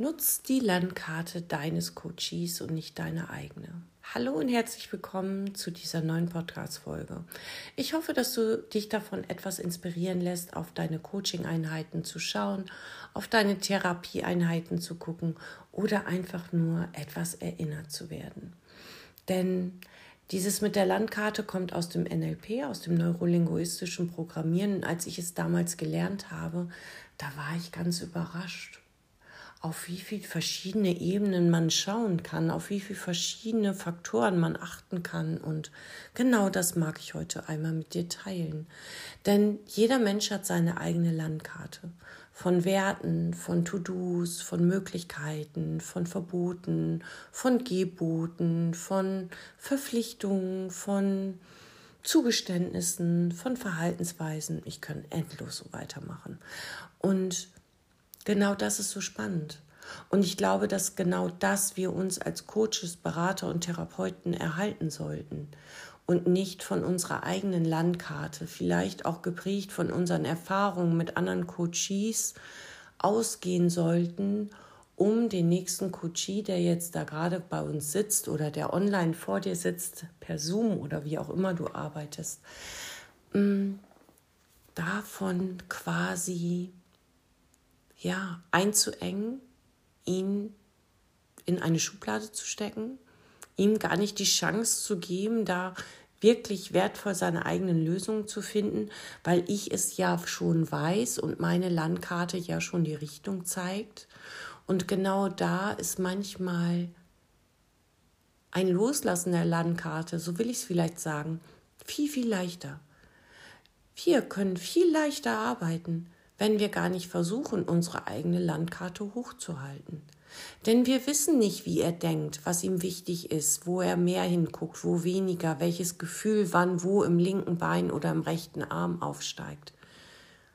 Nutz die Landkarte deines Coaches und nicht deine eigene. Hallo und herzlich willkommen zu dieser neuen Podcast-Folge. Ich hoffe, dass du dich davon etwas inspirieren lässt, auf deine Coaching-Einheiten zu schauen, auf deine Therapieeinheiten zu gucken oder einfach nur etwas erinnert zu werden. Denn dieses mit der Landkarte kommt aus dem NLP, aus dem neurolinguistischen Programmieren. Als ich es damals gelernt habe, da war ich ganz überrascht auf wie viele verschiedene Ebenen man schauen kann, auf wie viele verschiedene Faktoren man achten kann. Und genau das mag ich heute einmal mit dir teilen. Denn jeder Mensch hat seine eigene Landkarte von Werten, von To-Dos, von Möglichkeiten, von Verboten, von Geboten, von Verpflichtungen, von Zugeständnissen, von Verhaltensweisen. Ich kann endlos so weitermachen. Und Genau das ist so spannend. Und ich glaube, dass genau das wir uns als Coaches, Berater und Therapeuten erhalten sollten und nicht von unserer eigenen Landkarte, vielleicht auch geprägt von unseren Erfahrungen mit anderen Coaches, ausgehen sollten, um den nächsten Coachie, der jetzt da gerade bei uns sitzt oder der online vor dir sitzt, per Zoom oder wie auch immer du arbeitest, mm, davon quasi ja, einzuengen, ihn in eine Schublade zu stecken, ihm gar nicht die Chance zu geben, da wirklich wertvoll seine eigenen Lösungen zu finden, weil ich es ja schon weiß und meine Landkarte ja schon die Richtung zeigt. Und genau da ist manchmal ein Loslassen der Landkarte, so will ich es vielleicht sagen, viel, viel leichter. Wir können viel leichter arbeiten, wenn wir gar nicht versuchen, unsere eigene Landkarte hochzuhalten. Denn wir wissen nicht, wie er denkt, was ihm wichtig ist, wo er mehr hinguckt, wo weniger, welches Gefühl wann wo im linken Bein oder im rechten Arm aufsteigt.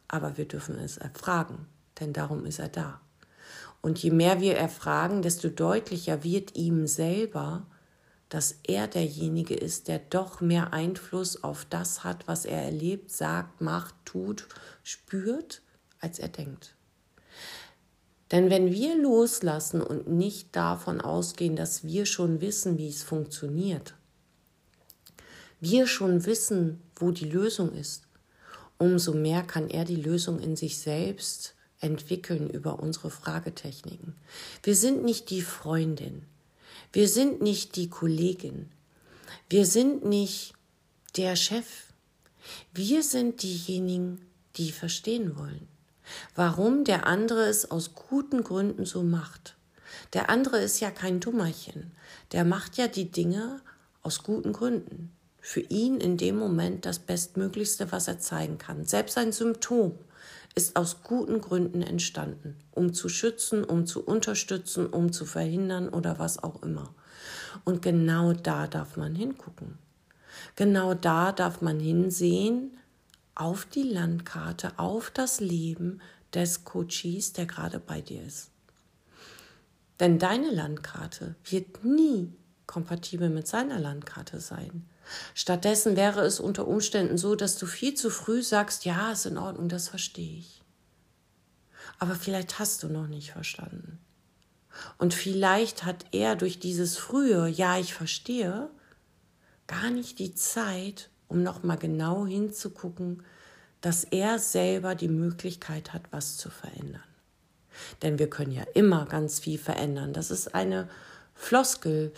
Aber wir dürfen es erfragen, denn darum ist er da. Und je mehr wir erfragen, desto deutlicher wird ihm selber, dass er derjenige ist, der doch mehr Einfluss auf das hat, was er erlebt, sagt, macht, tut, spürt als er denkt. Denn wenn wir loslassen und nicht davon ausgehen, dass wir schon wissen, wie es funktioniert, wir schon wissen, wo die Lösung ist, umso mehr kann er die Lösung in sich selbst entwickeln über unsere Fragetechniken. Wir sind nicht die Freundin, wir sind nicht die Kollegin, wir sind nicht der Chef, wir sind diejenigen, die verstehen wollen warum der andere es aus guten Gründen so macht. Der andere ist ja kein Dummerchen. Der macht ja die Dinge aus guten Gründen. Für ihn in dem Moment das Bestmöglichste, was er zeigen kann. Selbst ein Symptom ist aus guten Gründen entstanden, um zu schützen, um zu unterstützen, um zu verhindern oder was auch immer. Und genau da darf man hingucken. Genau da darf man hinsehen, auf die Landkarte, auf das Leben des Coaches, der gerade bei dir ist. Denn deine Landkarte wird nie kompatibel mit seiner Landkarte sein. Stattdessen wäre es unter Umständen so, dass du viel zu früh sagst, ja, ist in Ordnung, das verstehe ich. Aber vielleicht hast du noch nicht verstanden. Und vielleicht hat er durch dieses frühe, ja, ich verstehe, gar nicht die Zeit, um nochmal genau hinzugucken, dass er selber die Möglichkeit hat, was zu verändern. Denn wir können ja immer ganz viel verändern. Das ist eine Floskel,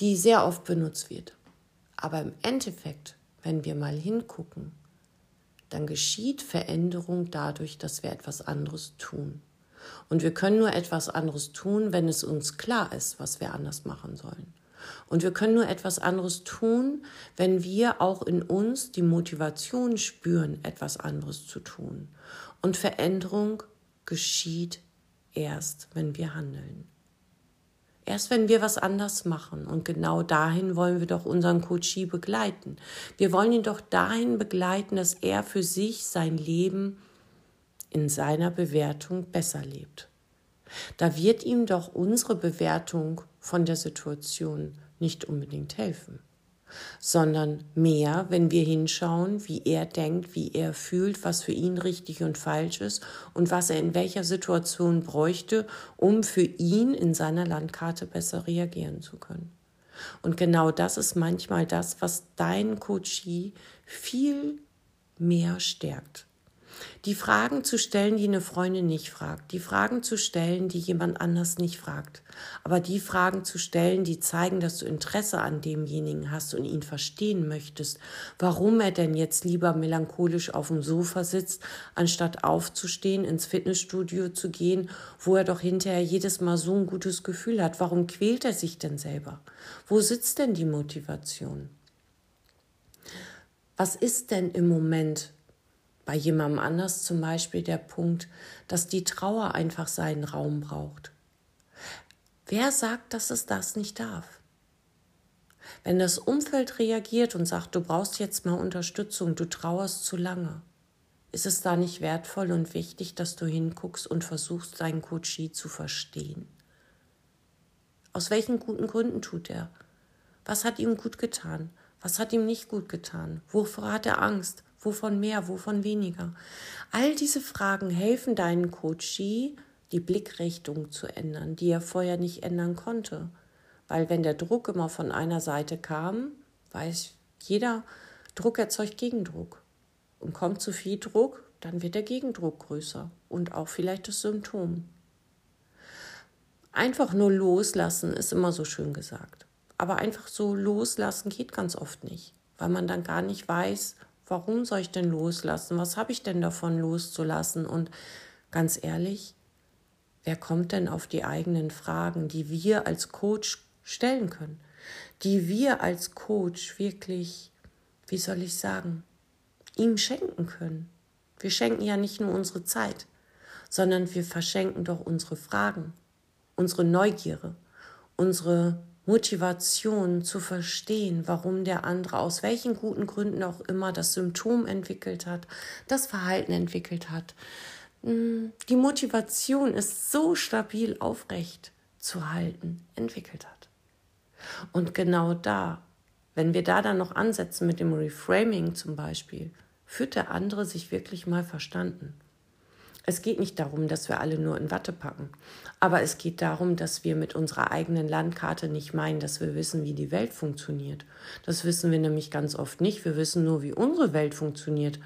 die sehr oft benutzt wird. Aber im Endeffekt, wenn wir mal hingucken, dann geschieht Veränderung dadurch, dass wir etwas anderes tun. Und wir können nur etwas anderes tun, wenn es uns klar ist, was wir anders machen sollen. Und wir können nur etwas anderes tun, wenn wir auch in uns die Motivation spüren, etwas anderes zu tun. Und Veränderung geschieht erst, wenn wir handeln. Erst wenn wir was anders machen. Und genau dahin wollen wir doch unseren Coachie begleiten. Wir wollen ihn doch dahin begleiten, dass er für sich sein Leben in seiner Bewertung besser lebt. Da wird ihm doch unsere Bewertung von der Situation nicht unbedingt helfen. sondern mehr, wenn wir hinschauen, wie er denkt, wie er fühlt, was für ihn richtig und falsch ist und was er in welcher Situation bräuchte, um für ihn in seiner Landkarte besser reagieren zu können. Und genau das ist manchmal das, was dein Coachie viel mehr stärkt. Die Fragen zu stellen, die eine Freundin nicht fragt, die Fragen zu stellen, die jemand anders nicht fragt, aber die Fragen zu stellen, die zeigen, dass du Interesse an demjenigen hast und ihn verstehen möchtest, warum er denn jetzt lieber melancholisch auf dem Sofa sitzt, anstatt aufzustehen, ins Fitnessstudio zu gehen, wo er doch hinterher jedes Mal so ein gutes Gefühl hat. Warum quält er sich denn selber? Wo sitzt denn die Motivation? Was ist denn im Moment bei jemandem anders zum Beispiel der Punkt, dass die Trauer einfach seinen Raum braucht. Wer sagt, dass es das nicht darf? Wenn das Umfeld reagiert und sagt, du brauchst jetzt mal Unterstützung, du trauerst zu lange, ist es da nicht wertvoll und wichtig, dass du hinguckst und versuchst, deinen Coachie zu verstehen? Aus welchen guten Gründen tut er? Was hat ihm gut getan? Was hat ihm nicht gut getan? Wovor hat er Angst? Wovon mehr, wovon weniger? All diese Fragen helfen deinen Coachie, die Blickrichtung zu ändern, die er vorher nicht ändern konnte. Weil wenn der Druck immer von einer Seite kam, weiß jeder, Druck erzeugt Gegendruck. Und kommt zu viel Druck, dann wird der Gegendruck größer und auch vielleicht das Symptom. Einfach nur loslassen ist immer so schön gesagt. Aber einfach so loslassen geht ganz oft nicht, weil man dann gar nicht weiß, warum soll ich denn loslassen? Was habe ich denn davon loszulassen? Und ganz ehrlich, wer kommt denn auf die eigenen Fragen, die wir als Coach stellen können? Die wir als Coach wirklich, wie soll ich sagen, ihm schenken können. Wir schenken ja nicht nur unsere Zeit, sondern wir verschenken doch unsere Fragen, unsere Neugierde, unsere Motivation zu verstehen, warum der andere aus welchen guten Gründen auch immer das Symptom entwickelt hat, das Verhalten entwickelt hat. Hm, die Motivation ist so stabil aufrecht zu halten, entwickelt hat. Und genau da, wenn wir da dann noch ansetzen mit dem Reframing zum Beispiel, führt der andere sich wirklich mal verstanden. Es geht nicht darum, dass wir alle nur in Watte packen, aber es geht darum, dass wir mit unserer eigenen Landkarte nicht meinen, dass wir wissen, wie die Welt funktioniert. Das wissen wir nämlich ganz oft nicht. Wir wissen nur, wie unsere Welt funktioniert.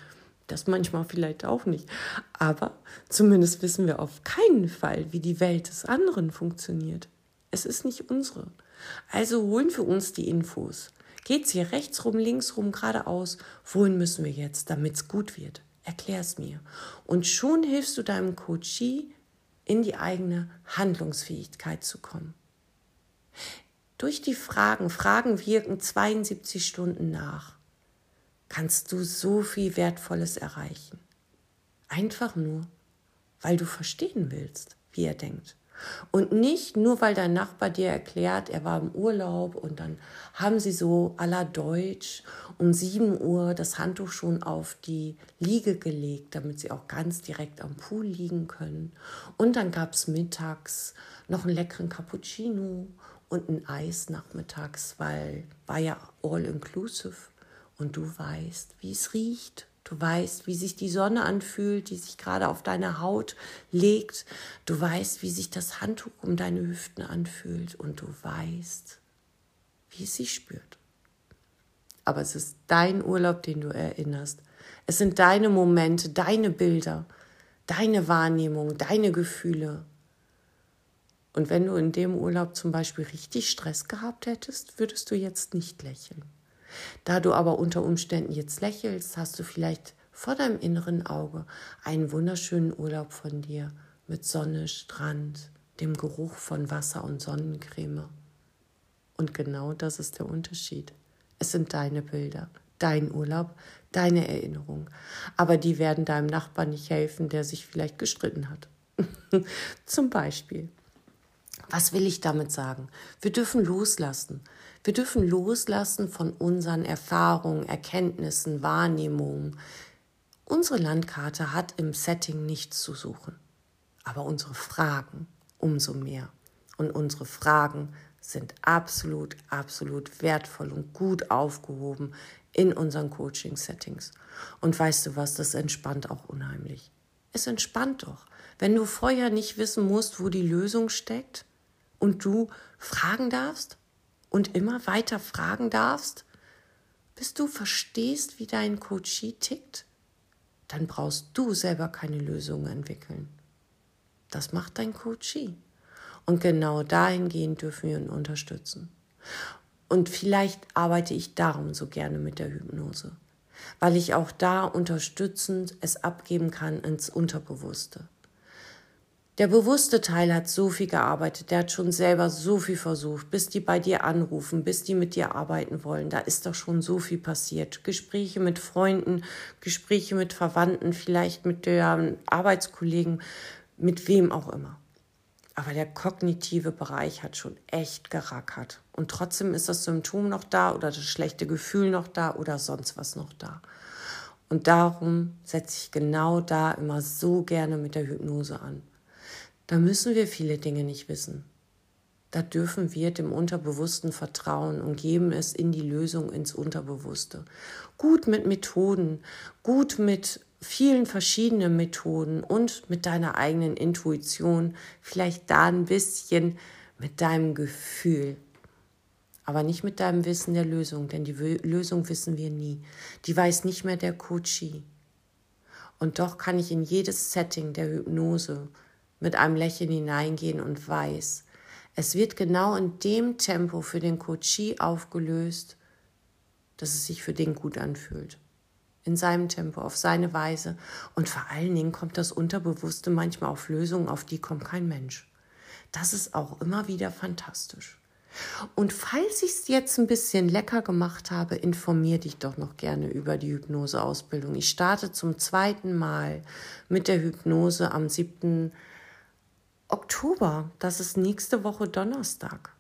Das manchmal vielleicht auch nicht. Aber zumindest wissen wir auf keinen Fall, wie die Welt des anderen funktioniert. Es ist nicht unsere. Also holen wir uns die Infos. Geht's hier rechts rum, links rum, geradeaus? Wohin müssen wir jetzt, damit's gut wird? Erklär es mir. Und schon hilfst du deinem Coachie, in die eigene Handlungsfähigkeit zu kommen. Durch die Fragen, Fragen wirken 72 Stunden nach, kannst du so viel Wertvolles erreichen. Einfach nur, weil du verstehen willst, wie er denkt. Und nicht nur, weil dein Nachbar dir erklärt, er war im Urlaub und dann haben sie so la Deutsch um 7 Uhr das Handtuch schon auf die Liege gelegt, damit sie auch ganz direkt am Pool liegen können. Und dann gab es mittags noch einen leckeren Cappuccino und ein Eis nachmittags, weil war ja all inclusive. Und du weißt, wie es riecht Du weißt, wie sich die Sonne anfühlt, die sich gerade auf deine Haut legt. Du weißt, wie sich das Handtuch um deine Hüften anfühlt. Und du weißt, wie es sich spürt. Aber es ist dein Urlaub, den du erinnerst. Es sind deine Momente, deine Bilder, deine Wahrnehmung, deine Gefühle. Und wenn du in dem Urlaub zum Beispiel richtig Stress gehabt hättest, würdest du jetzt nicht lächeln. Da du aber unter Umständen jetzt lächelst, hast du vielleicht vor deinem inneren Auge einen wunderschönen Urlaub von dir mit Sonne, Strand, dem Geruch von Wasser und Sonnencreme. Und genau das ist der Unterschied. Es sind deine Bilder, dein Urlaub, deine Erinnerung. Aber die werden deinem Nachbarn nicht helfen, der sich vielleicht gestritten hat. Zum Beispiel. Was will ich damit sagen? Wir dürfen loslassen. Wir dürfen loslassen von unseren Erfahrungen, Erkenntnissen, Wahrnehmungen. Unsere Landkarte hat im Setting nichts zu suchen, aber unsere Fragen umso mehr. Und unsere Fragen sind absolut, absolut wertvoll und gut aufgehoben in unseren Coaching-Settings. Und weißt du was, das entspannt auch unheimlich. Es entspannt doch. Wenn du vorher nicht wissen musst, wo die Lösung steckt und du fragen darfst und immer weiter fragen darfst, bis du verstehst, wie dein Coachie tickt, dann brauchst du selber keine Lösung entwickeln. Das macht dein Coachie. Und genau dahingehend dürfen wir ihn unterstützen. Und vielleicht arbeite ich darum so gerne mit der Hypnose, weil ich auch da unterstützend es abgeben kann ins Unterbewusste. Der bewusste Teil hat so viel gearbeitet, der hat schon selber so viel versucht, bis die bei dir anrufen, bis die mit dir arbeiten wollen. Da ist doch schon so viel passiert. Gespräche mit Freunden, Gespräche mit Verwandten, vielleicht mit der Arbeitskollegen, mit wem auch immer. Aber der kognitive Bereich hat schon echt gerackert. Und trotzdem ist das Symptom noch da oder das schlechte Gefühl noch da oder sonst was noch da. Und darum setze ich genau da immer so gerne mit der Hypnose an. Da müssen wir viele Dinge nicht wissen. Da dürfen wir dem Unterbewussten vertrauen und geben es in die Lösung ins Unterbewusste. Gut mit Methoden, gut mit vielen verschiedenen Methoden und mit deiner eigenen Intuition, vielleicht da ein bisschen mit deinem Gefühl, aber nicht mit deinem Wissen der Lösung, denn die Lösung wissen wir nie. Die weiß nicht mehr der Coachie. Und doch kann ich in jedes Setting der Hypnose mit einem Lächeln hineingehen und weiß, es wird genau in dem Tempo für den Coachie aufgelöst, dass es sich für den gut anfühlt in seinem Tempo, auf seine Weise. Und vor allen Dingen kommt das Unterbewusste manchmal auf Lösungen, auf die kommt kein Mensch. Das ist auch immer wieder fantastisch. Und falls ich es jetzt ein bisschen lecker gemacht habe, informiere dich doch noch gerne über die Hypnoseausbildung. Ich starte zum zweiten Mal mit der Hypnose am 7. Oktober. Das ist nächste Woche Donnerstag.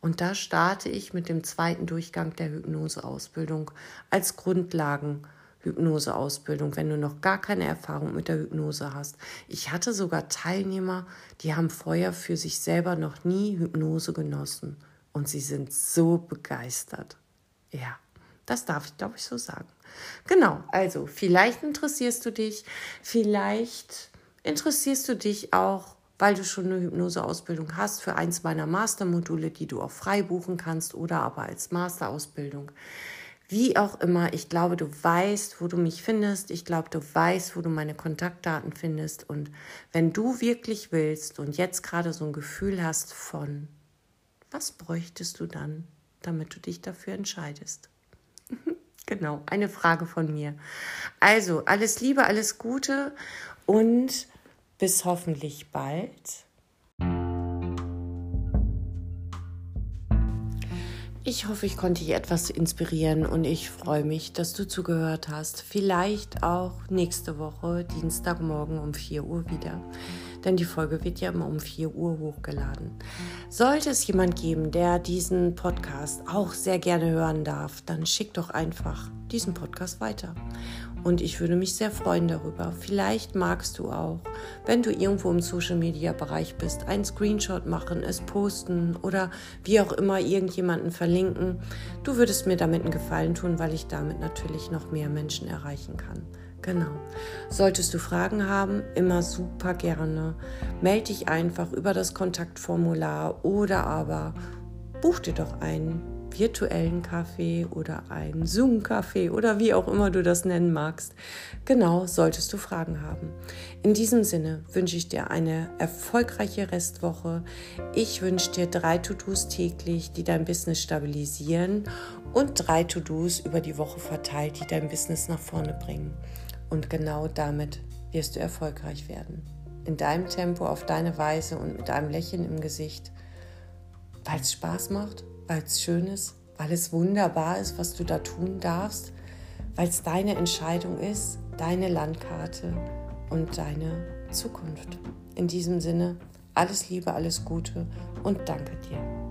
Und da starte ich mit dem zweiten Durchgang der Hypnoseausbildung als Grundlagen. Hypnoseausbildung, wenn du noch gar keine Erfahrung mit der Hypnose hast. Ich hatte sogar Teilnehmer, die haben vorher für sich selber noch nie Hypnose genossen und sie sind so begeistert. Ja, das darf ich, glaube ich, so sagen. Genau, also vielleicht interessierst du dich, vielleicht interessierst du dich auch weil du schon eine Hypnoseausbildung hast für eins meiner Mastermodule, die du auch frei buchen kannst oder aber als Masterausbildung. Wie auch immer, ich glaube, du weißt, wo du mich findest. Ich glaube, du weißt, wo du meine Kontaktdaten findest. Und wenn du wirklich willst und jetzt gerade so ein Gefühl hast von, was bräuchtest du dann, damit du dich dafür entscheidest? genau, eine Frage von mir. Also, alles Liebe, alles Gute und bis hoffentlich bald. Ich hoffe, ich konnte dich etwas inspirieren und ich freue mich, dass du zugehört hast. Vielleicht auch nächste Woche, Dienstagmorgen um 4 Uhr wieder. Denn die Folge wird ja immer um 4 Uhr hochgeladen. Sollte es jemand geben, der diesen Podcast auch sehr gerne hören darf, dann schick doch einfach diesen Podcast weiter. Und ich würde mich sehr freuen darüber. Vielleicht magst du auch, wenn du irgendwo im Social-Media-Bereich bist, einen Screenshot machen, es posten oder wie auch immer irgendjemanden verlinken. Du würdest mir damit einen Gefallen tun, weil ich damit natürlich noch mehr Menschen erreichen kann. Genau. Solltest du Fragen haben, immer super gerne. Melde dich einfach über das Kontaktformular oder aber buch dir doch einen virtuellen Kaffee oder einen Zoom-Kaffee oder wie auch immer du das nennen magst. Genau, solltest du Fragen haben. In diesem Sinne wünsche ich dir eine erfolgreiche Restwoche. Ich wünsche dir drei To-Dos täglich, die dein Business stabilisieren und drei To-Dos über die Woche verteilt, die dein Business nach vorne bringen. Und genau damit wirst du erfolgreich werden. In deinem Tempo, auf deine Weise und mit einem Lächeln im Gesicht, weil es Spaß macht weil es schön ist, weil es wunderbar ist, was du da tun darfst, weil es deine Entscheidung ist, deine Landkarte und deine Zukunft. In diesem Sinne, alles Liebe, alles Gute und danke dir.